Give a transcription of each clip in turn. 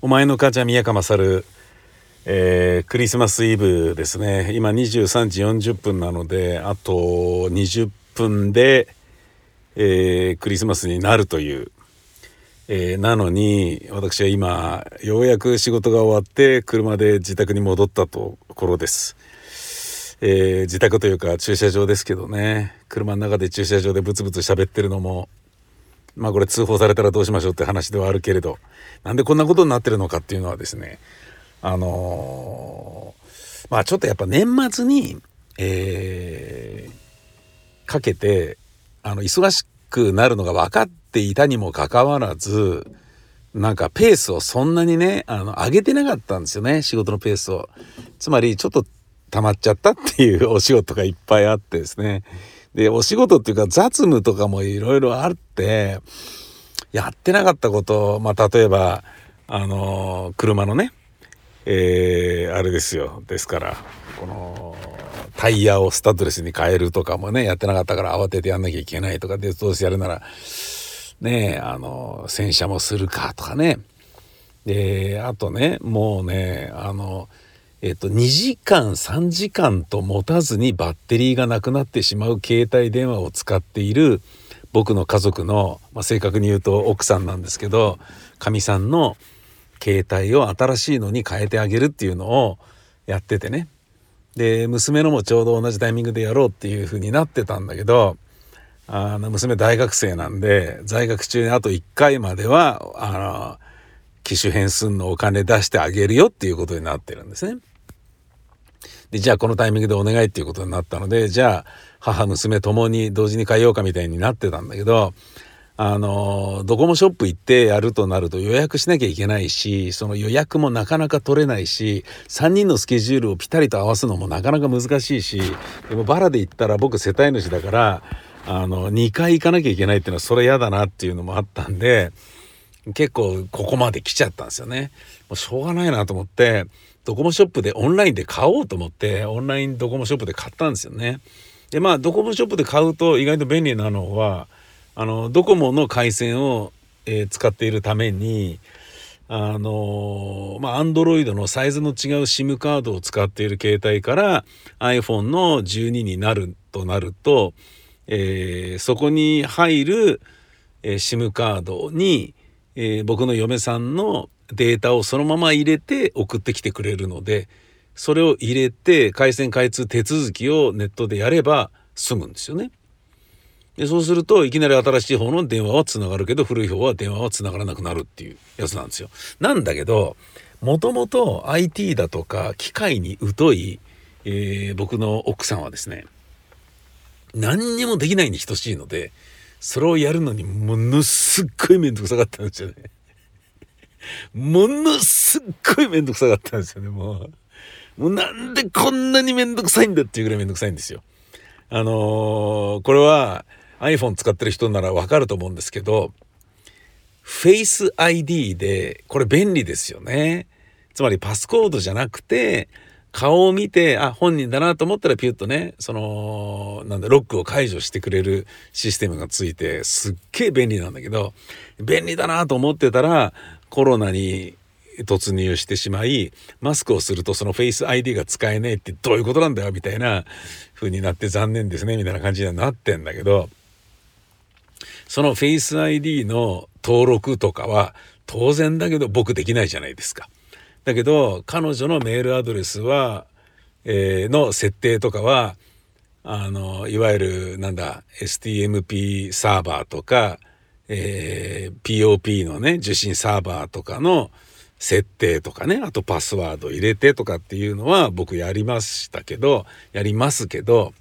お前の母ちゃん宮川勝、えー、クリスマスイブですね。今23時40分なのであと20分で、えー、クリスマスになるという、えー、なのに私は今ようやく仕事が終わって車で自宅に戻ったところです。えー、自宅というか駐車場ですけどね。車の中で駐車場でブツブツ喋ってるのもまあこれ通報されたらどうしましょうって話ではあるけれどなんでこんなことになってるのかっていうのはですねあのー、まあちょっとやっぱ年末に、えー、かけてあの忙しくなるのが分かっていたにもかかわらずなんかペースをそんなにねあの上げてなかったんですよね仕事のペースを。つまりちょっと溜まっちゃったっていうお仕事がいっぱいあってですね。で、お仕事っていうか雑務とかもいろいろあって、やってなかったこと、まあ、例えば、あの、車のね、えー、あれですよ。ですから、この、タイヤをスタッドレスに変えるとかもね、やってなかったから慌ててやんなきゃいけないとかで、どうせやるなら、ねあの、洗車もするかとかね。で、あとね、もうね、あの、えっと、2時間3時間と持たずにバッテリーがなくなってしまう携帯電話を使っている僕の家族の、まあ、正確に言うと奥さんなんですけどかみさんの携帯を新しいのに変えてあげるっていうのをやっててねで娘のもちょうど同じタイミングでやろうっていう風になってたんだけどあの娘大学生なんで在学中にあと1回まではあの機種変数のお金出してあげるよっていうことになってるんですね。で、じゃあこのタイミングでお願いっていうことになったので、じゃあ母、娘ともに同時に変えようかみたいになってたんだけど、あの、ドコモショップ行ってやるとなると予約しなきゃいけないし、その予約もなかなか取れないし、3人のスケジュールをピタリと合わすのもなかなか難しいし、でもバラで行ったら僕世帯主だから、あの、2回行かなきゃいけないっていうのはそれ嫌だなっていうのもあったんで、結構ここまで来ちゃったんですよね。もうしょうがないなと思って、ドコモショップでオンラインで買おうと思ってオンラインドコモショップで買ったんですよね。でまあドコモショップで買うと意外と便利なのはあのドコモの回線を、えー、使っているためにあのまあアンドロイドのサイズの違う SIM カードを使っている携帯から iPhone の12になるとなると、えー、そこに入る、えー、SIM カードに、えー、僕の嫁さんのデータをそのまま入れて送ってきてくれるのでそれを入れて回線開通手続きをネットでやれば済むんですよね。でそうするといきなり新しい方の電話はつながるけど古い方は電話はつながらなくなるっていうやつなんですよ。なんだけどもともと IT だとか機械に疎い、えー、僕の奥さんはですね何にもできないに等しいのでそれをやるのにものすっごい面倒くさかったんですよね。ものすっごいめんどくさかったんですよね、もう。もうなんでこんなにめんどくさいんだっていうぐらいめんどくさいんですよ。あのー、これは iPhone 使ってる人ならわかると思うんですけど、Face ID で、これ便利ですよね。つまりパスコードじゃなくて、顔を見て、あ、本人だなと思ったらピュッとね、その、なんだ、ロックを解除してくれるシステムがついて、すっげえ便利なんだけど、便利だなと思ってたら、コロナに突入してしまいマスクをするとそのフェイス ID が使えねえってどういうことなんだよみたいな風になって残念ですねみたいな感じにはなってんだけどそのフェイス ID の登録とかは当然だけど僕できないじゃないですか。だけど彼女のメールアドレスは、えー、の設定とかはあのいわゆるなんだ STMP サーバーとかえー、POP のね受信サーバーとかの設定とかねあとパスワード入れてとかっていうのは僕やりましたけどやりますけど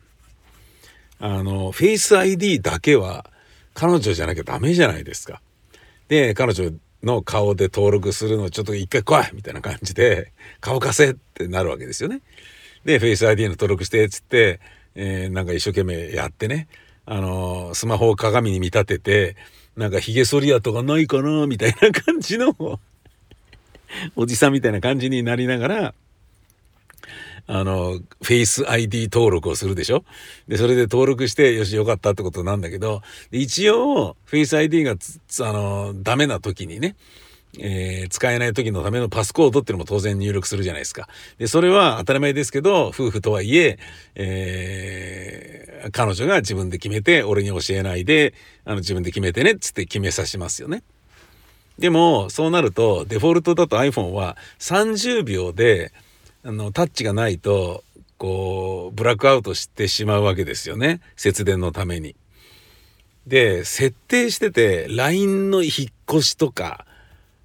あのフェイス ID だけは彼女じゃなきゃダメじゃないですか。で彼女の顔で登録するのちょっと一回来いみたいな感じで顔貸せってなるわけですよね。でフェイス ID の登録してっつって、えー、なんか一生懸命やってねあのスマホを鏡に見立ててなんかヒゲ剃り跡がないかなみたいな感じの おじさんみたいな感じになりながらあの、フェイス ID 登録をするでしょ？で、それで登録して、よし、よかったってことなんだけど、一応、フェイス ID があの、ダメな時にね、えー、使えない時のためのパスコードっていうのも当然入力するじゃないですか。で、それは当たり前ですけど、夫婦とはいえ、えー、彼女が自分で決めて、俺に教えないで、あの、自分で決めてね、っつって決めさせますよね。でも、そうなると、デフォルトだと iPhone は30秒で、あの、タッチがないと、こう、ブラックアウトしてしまうわけですよね。節電のために。で、設定してて、LINE の引っ越しとか、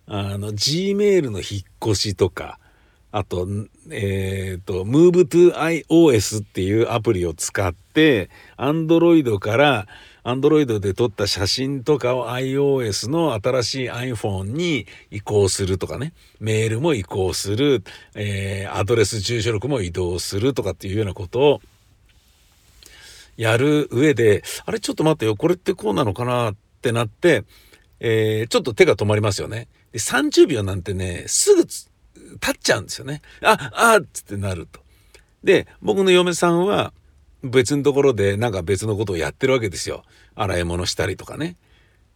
あの、Gmail の引っ越しとか、あと、えっ、ー、と、Move to iOS っていうアプリを使って、Android から、Android で撮った写真とかを iOS の新しい iPhone に移行するとかね、メールも移行する、えー、アドレス住所録も移動するとかっていうようなことをやる上で、あれちょっと待ってよ、これってこうなのかなってなって、えー、ちょっと手が止まりますよね。で、30秒なんてね、すぐ経っちゃうんですよね。あ、あっつってなると。で、僕の嫁さんは別のところでなんか別のことをやってるわけですよ。洗い物したりとかね。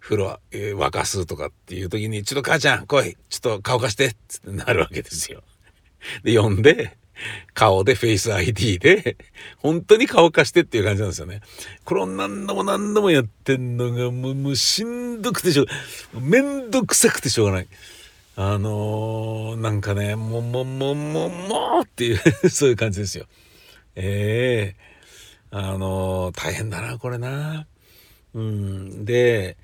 風呂、えー、沸かすとかっていう時に、ちょっと母ちゃん来いちょっと乾かしてつってなるわけですよ。で、呼んで、顔でフェイス ID で、本当に顔貸してっていう感じなんですよね。これを何度も何度もやってんのが、もう、もうしんどくてしょう、めんどくさくてしょうがない。あのー、なんかね、もう、もう、もう、もう、もうっていう そういう感じですよ。ええー、あのー、大変だな、これな。うん。で、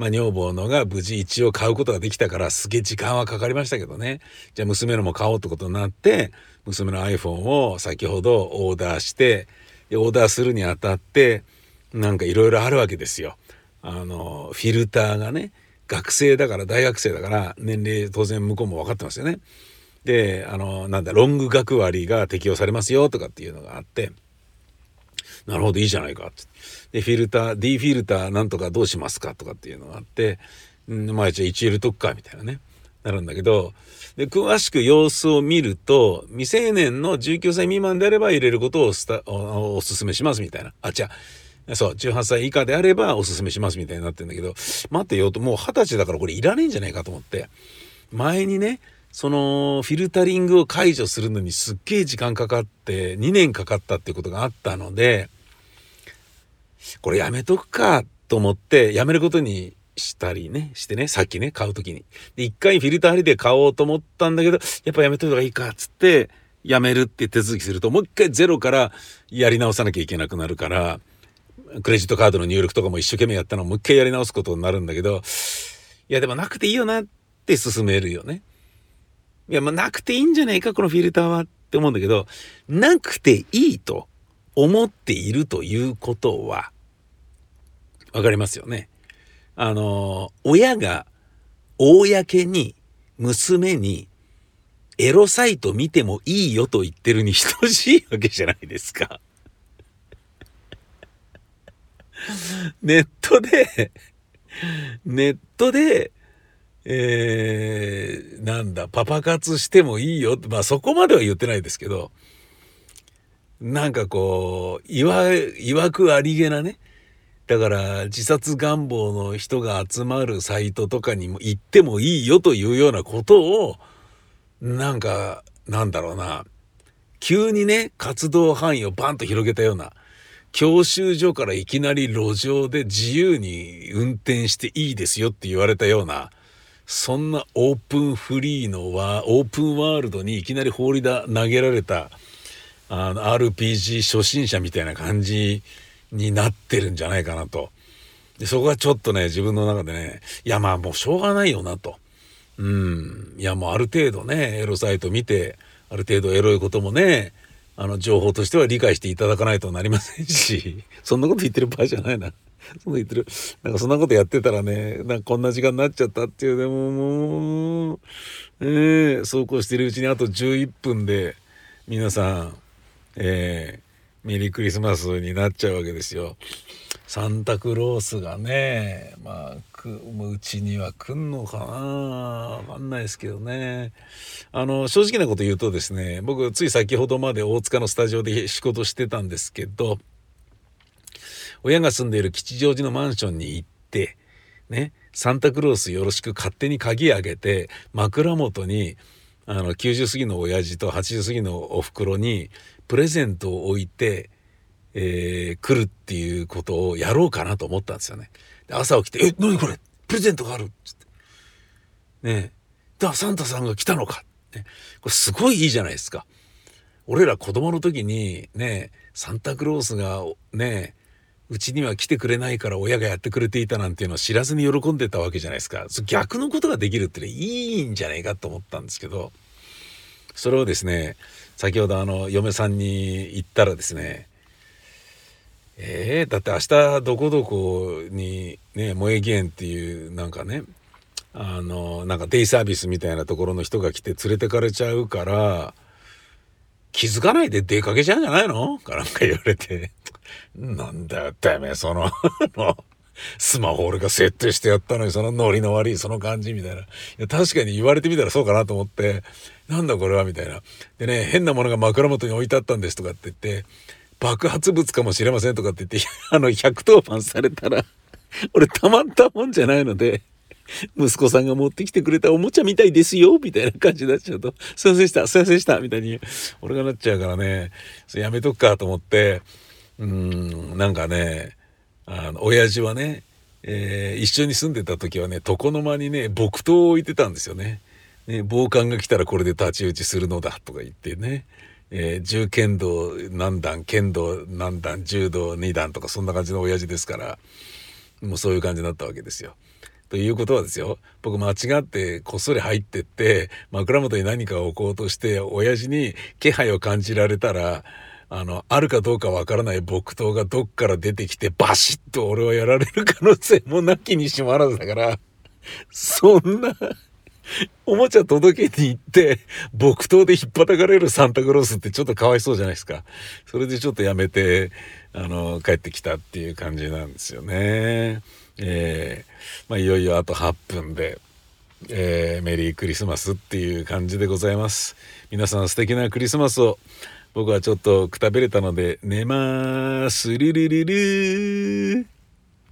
まあ、女房のが無事一応買うことができたからすげえ時間はかかりましたけどね。じゃあ娘のも買おうってことになって、娘の iPhone を先ほどオーダーして、オーダーするにあたって、なんかいろいろあるわけですよ。あの、フィルターがね、学生だから大学生だから年齢当然向こうも分かってますよね。で、あの、なんだ、ロング学割が適用されますよとかっていうのがあって、なるほど、いいじゃないかって。で、フィルター、D フィルターなんとかどうしますかとかっていうのがあって、うん、まあじゃあ1入れとくか、みたいなね。なるんだけど、で、詳しく様子を見ると、未成年の19歳未満であれば入れることをスタおお勧めしますみたいな。あ、じゃあ、そう、18歳以下であればお勧めしますみたいになってんだけど、待ってよと、もう20歳だからこれいらねえんじゃないかと思って、前にね、そのフィルタリングを解除するのにすっげえ時間かかって2年かかったっていうことがあったので、これやめとくかと思ってやめることにしたりね、してね、さっきね、買うときに。で、一回フィルター貼りで買おうと思ったんだけど、やっぱやめといた方がいいか、つって、やめるって手続きすると、もう一回ゼロからやり直さなきゃいけなくなるから、クレジットカードの入力とかも一生懸命やったのをもう一回やり直すことになるんだけど、いやでもなくていいよなって進めるよね。いや、まあなくていいんじゃないか、このフィルターはって思うんだけど、なくていいと思っているということは、わかりますよね。あの、親が公に娘にエロサイト見てもいいよと言ってるに等しいわけじゃないですか。ネットで、ネットで、えー、なんだ、パパ活してもいいよって、まあそこまでは言ってないですけど、なんかこう、いわ、いわくありげなね、だから自殺願望の人が集まるサイトとかにも行ってもいいよというようなことを、なんか、なんだろうな、急にね、活動範囲をバンと広げたような、教習所からいきなり路上で自由に運転していいですよって言われたような、そんなオープンフリーのは、オープンワールドにいきなり放りだ投げられた、あの、RPG 初心者みたいな感じになってるんじゃないかなと。で、そこがちょっとね、自分の中でね、いやまあもうしょうがないよなと。うん。いやもうある程度ね、エロサイト見て、ある程度エロいこともね、あの、情報としては理解していただかないとなりませんし、そんなこと言ってる場合じゃないな。そんな言ってる。なんかそんなことやってたらね、なんかこんな時間になっちゃったっていう、でももう、えー、走行してるうちにあと11分で、皆さん、えー、メリークリスマスになっちゃうわけですよ。サンタクロースがね、まあ、くうちには来んのかな？わかんないですけどね。あの、正直なこと言うとですね、僕、つい先ほどまで大塚のスタジオで仕事してたんですけど、親が住んでいる吉祥寺のマンションに行って、ね、サンタクロースよろしく勝手に鍵開けて枕元にあの90過ぎの親父と80過ぎのおふくろにプレゼントを置いて、えー、来るっていうことをやろうかなと思ったんですよね。で朝起きて「え何これ？プレゼントがある」っつって。ねえ。だサンタさんが来たのか？ね、これすごいいいじゃないですか。俺ら子供の時にねサンタクロースがねうちには来てくれないから親がやってくれていたなんていうのを知らずに喜んでたわけじゃないですか。逆のことができるってね、いいんじゃないかと思ったんですけど、それをですね、先ほどあの、嫁さんに言ったらですね、えー、だって明日どこどこにね、萌え園っていうなんかね、あの、なんかデイサービスみたいなところの人が来て連れてかれちゃうから、気づかないで出かけちゃうんじゃないの？かなんか言われて。なんだよ、てめえ、そのスマホ俺が設定してやったのに、そのノリの悪いその感じみたいな。いや、確かに言われてみたらそうかなと思って、なんだこれはみたいな。でね、変なものが枕元に置いてあったんですとかって言って、爆発物かもしれませんとかって言って、あの、110番されたら、俺たまったもんじゃないので、息子さんが持ってきてくれたおもちゃみたいですよみたいな感じになっちゃうと、すいませんでした、すいませんでしたみたいに、俺がなっちゃうからね、それやめとくかと思って、うん、なんかね、あの、親父はね、えー、一緒に住んでた時はね、床の間にね、木刀を置いてたんですよね。ね、暴漢が来たらこれで太刀打ちするのだとか言ってね、えー、銃剣道何段、剣道何段、柔道2段とかそんな感じの親父ですから、もうそういう感じになったわけですよ。ということはですよ、僕間違ってこっそり入ってって、枕元に何かを置こうとして、親父に気配を感じられたら、あの、あるかどうかわからない木刀がどっから出てきてバシッと俺はやられる可能性もなきにしもあらずだから、そんな、おもちゃ届けに行って、木刀で引っ叩かれるサンタクロースってちょっとかわいそうじゃないですか。それでちょっとやめて、あの、帰ってきたっていう感じなんですよね。えー、まあ、いよいよあと8分で、えー、メリークリスマスっていう感じでございます。皆さん素敵なクリスマスを。僕はちょっとくたびれたので寝まーす。ルルルルー。